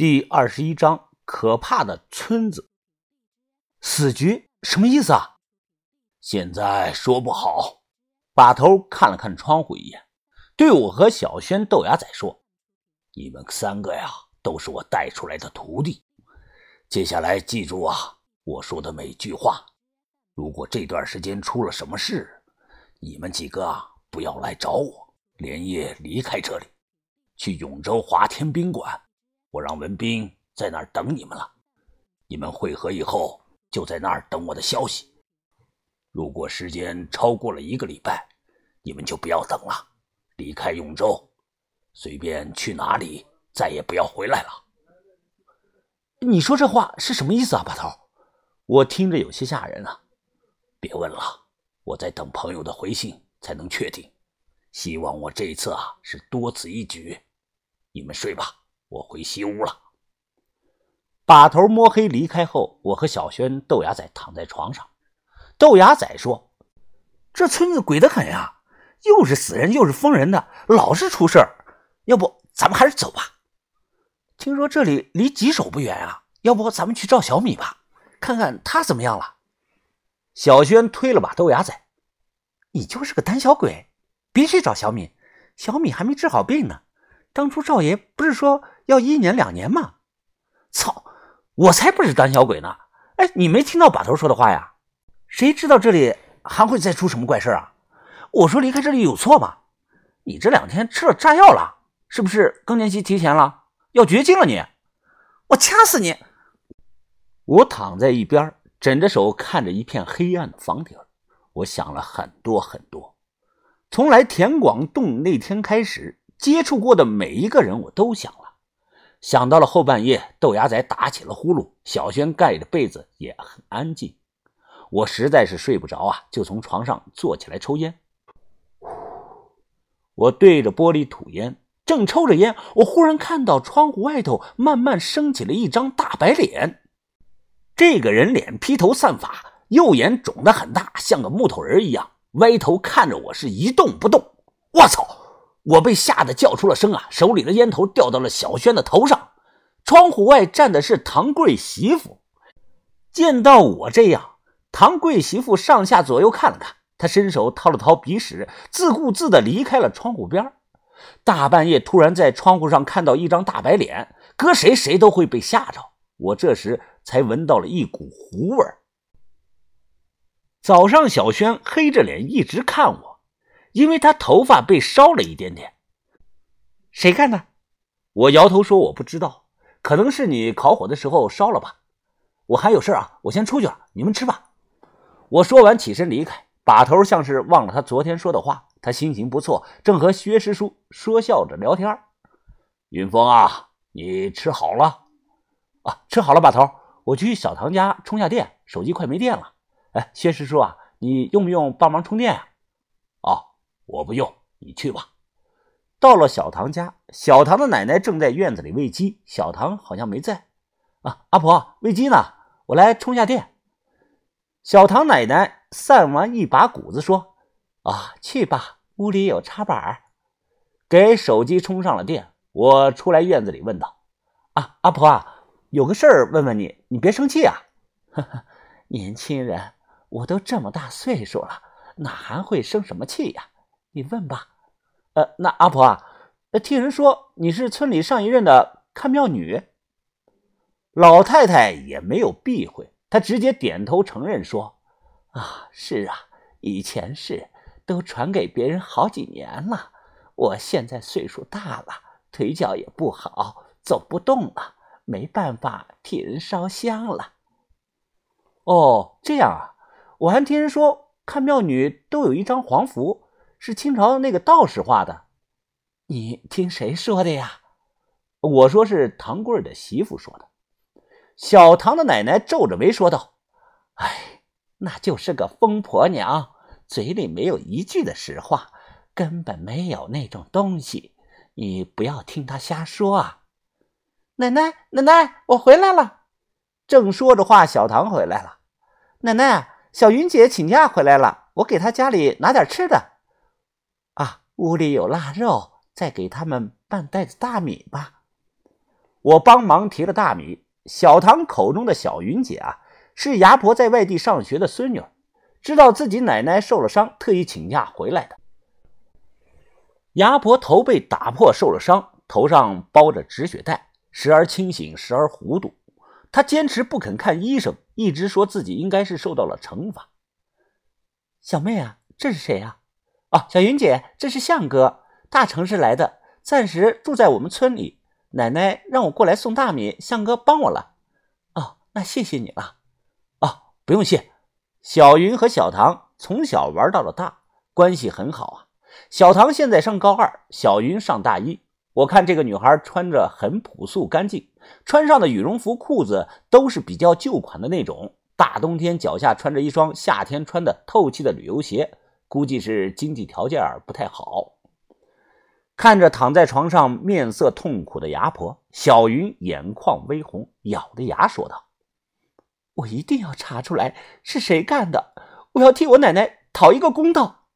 第二十一章可怕的村子。死局什么意思啊？现在说不好。把头看了看窗户一眼，对我和小轩、豆芽仔说：“你们三个呀，都是我带出来的徒弟。接下来记住啊，我说的每句话。如果这段时间出了什么事，你们几个啊，不要来找我，连夜离开这里，去永州华天宾馆。”我让文斌在那儿等你们了，你们会合以后就在那儿等我的消息。如果时间超过了一个礼拜，你们就不要等了，离开永州，随便去哪里，再也不要回来了。你说这话是什么意思啊，把头？我听着有些吓人啊。别问了，我在等朋友的回信才能确定。希望我这次啊是多此一举。你们睡吧。我回西屋了。把头摸黑离开后，我和小轩、豆芽仔躺在床上。豆芽仔说：“这村子鬼得很呀，又是死人又是疯人的，老是出事儿。要不咱们还是走吧？听说这里离吉首不远啊，要不咱们去找小米吧，看看他怎么样了。”小轩推了把豆芽仔：“你就是个胆小鬼，别去找小米，小米还没治好病呢。当初赵爷不是说……”要一年两年吗？操！我才不是胆小鬼呢！哎，你没听到把头说的话呀？谁知道这里还会再出什么怪事啊？我说离开这里有错吗？你这两天吃了炸药了，是不是更年期提前了？要绝经了你！我掐死你！我躺在一边，枕着手看着一片黑暗的房顶。我想了很多很多，从来田广洞那天开始接触过的每一个人，我都想。想到了后半夜，豆芽仔打起了呼噜，小轩盖着被子也很安静。我实在是睡不着啊，就从床上坐起来抽烟。我对着玻璃吐烟，正抽着烟，我忽然看到窗户外头慢慢升起了一张大白脸。这个人脸披头散发，右眼肿得很大，像个木头人一样，歪头看着我，是一动不动。我操！我被吓得叫出了声啊！手里的烟头掉到了小轩的头上。窗户外站的是唐贵媳妇，见到我这样，唐贵媳妇上下左右看了看，她伸手掏了掏鼻屎，自顾自地离开了窗户边。大半夜突然在窗户上看到一张大白脸，搁谁谁都会被吓着。我这时才闻到了一股糊味早上，小轩黑着脸一直看我。因为他头发被烧了一点点，谁干的？我摇头说我不知道，可能是你烤火的时候烧了吧。我还有事啊，我先出去了，你们吃吧。我说完起身离开，把头像是忘了他昨天说的话。他心情不错，正和薛师叔说笑着聊天。云峰啊，你吃好了？啊，吃好了。把头，我去小唐家充下电，手机快没电了。哎，薛师叔啊，你用不用帮忙充电啊？我不用，你去吧。到了小唐家，小唐的奶奶正在院子里喂鸡，小唐好像没在。啊，阿婆喂鸡呢，我来充下电。小唐奶奶散完一把谷子，说：“啊，去吧，屋里有插板。”给手机充上了电，我出来院子里问道：“啊，阿婆啊，有个事儿问问你，你别生气啊。”呵呵，年轻人，我都这么大岁数了，哪还会生什么气呀？你问吧，呃，那阿婆啊，听人说你是村里上一任的看庙女。老太太也没有避讳，她直接点头承认说：“啊，是啊，以前是，都传给别人好几年了。我现在岁数大了，腿脚也不好，走不动了，没办法替人烧香了。”哦，这样啊，我还听人说看庙女都有一张黄符。是清朝那个道士画的，你听谁说的呀？我说是唐贵儿的媳妇说的。小唐的奶奶皱着眉说道：“哎，那就是个疯婆娘，嘴里没有一句的实话，根本没有那种东西。你不要听她瞎说啊！”奶奶，奶奶，我回来了。正说着话，小唐回来了。奶奶，小云姐请假回来了，我给她家里拿点吃的。屋里有腊肉，再给他们半袋子大米吧。我帮忙提了大米。小唐口中的小云姐啊，是牙婆在外地上学的孙女，知道自己奶奶受了伤，特意请假回来的。牙婆头被打破，受了伤，头上包着止血带，时而清醒，时而糊涂。她坚持不肯看医生，一直说自己应该是受到了惩罚。小妹啊，这是谁呀？哦，小云姐，这是向哥，大城市来的，暂时住在我们村里。奶奶让我过来送大米，向哥帮我了。哦，那谢谢你了。哦，不用谢。小云和小唐从小玩到了大，关系很好啊。小唐现在上高二，小云上大一。我看这个女孩穿着很朴素干净，穿上的羽绒服、裤子都是比较旧款的那种。大冬天脚下穿着一双夏天穿的透气的旅游鞋，估计是经济条件不太好。看着躺在床上面色痛苦的牙婆，小云眼眶微红，咬着牙说道：“我一定要查出来是谁干的，我要替我奶奶讨一个公道。”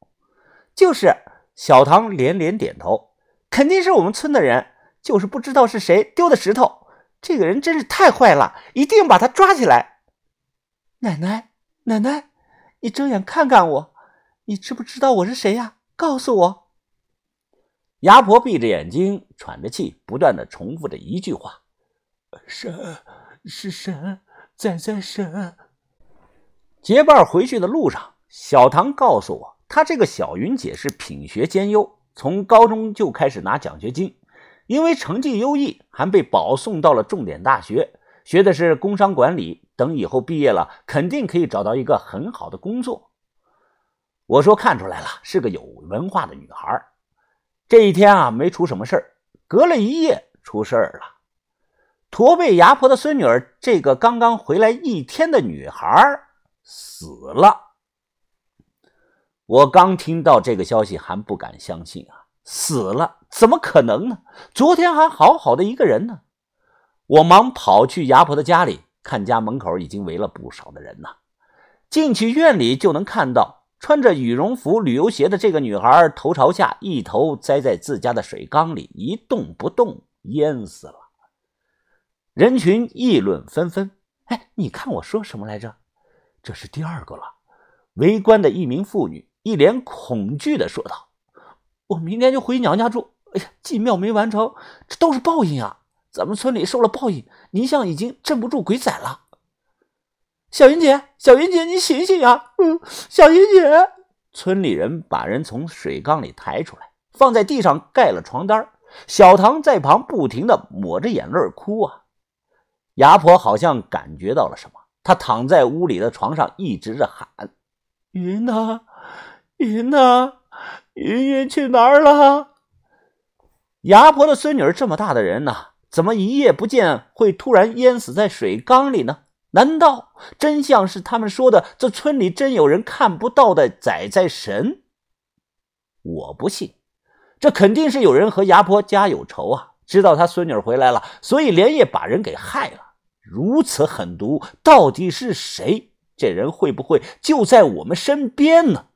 就是。小唐连连点头，肯定是我们村的人，就是不知道是谁丢的石头。这个人真是太坏了，一定要把他抓起来。奶奶，奶奶，你睁眼看看我，你知不知道我是谁呀？告诉我。牙婆闭着眼睛，喘着气，不断的重复着一句话：“神，是神，在在神。”结伴回去的路上，小唐告诉我。他这个小云姐是品学兼优，从高中就开始拿奖学金，因为成绩优异，还被保送到了重点大学，学的是工商管理。等以后毕业了，肯定可以找到一个很好的工作。我说看出来了，是个有文化的女孩。这一天啊，没出什么事儿，隔了一夜出事儿了。驼背牙婆的孙女儿，这个刚刚回来一天的女孩死了。我刚听到这个消息，还不敢相信啊！死了？怎么可能呢？昨天还好好的一个人呢！我忙跑去牙婆的家里，看家门口已经围了不少的人呢。进去院里就能看到，穿着羽绒服、旅游鞋的这个女孩，头朝下，一头栽在自家的水缸里，一动不动，淹死了。人群议论纷纷。哎，你看我说什么来着？这是第二个了。围观的一名妇女。一脸恐惧的说道：“我明天就回娘家住。哎呀，祭庙没完成，这都是报应啊！咱们村里受了报应，泥像已经镇不住鬼仔了。”小云姐，小云姐，你醒醒啊！嗯，小云姐。村里人把人从水缸里抬出来，放在地上盖了床单。小唐在旁不停的抹着眼泪哭啊。牙婆好像感觉到了什么，她躺在屋里的床上，一直着喊：“云呢？”云呢？云云去哪儿了？牙婆的孙女儿这么大的人呢，怎么一夜不见会突然淹死在水缸里呢？难道真相是他们说的，这村里真有人看不到的仔仔神？我不信，这肯定是有人和牙婆家有仇啊！知道他孙女回来了，所以连夜把人给害了。如此狠毒，到底是谁？这人会不会就在我们身边呢？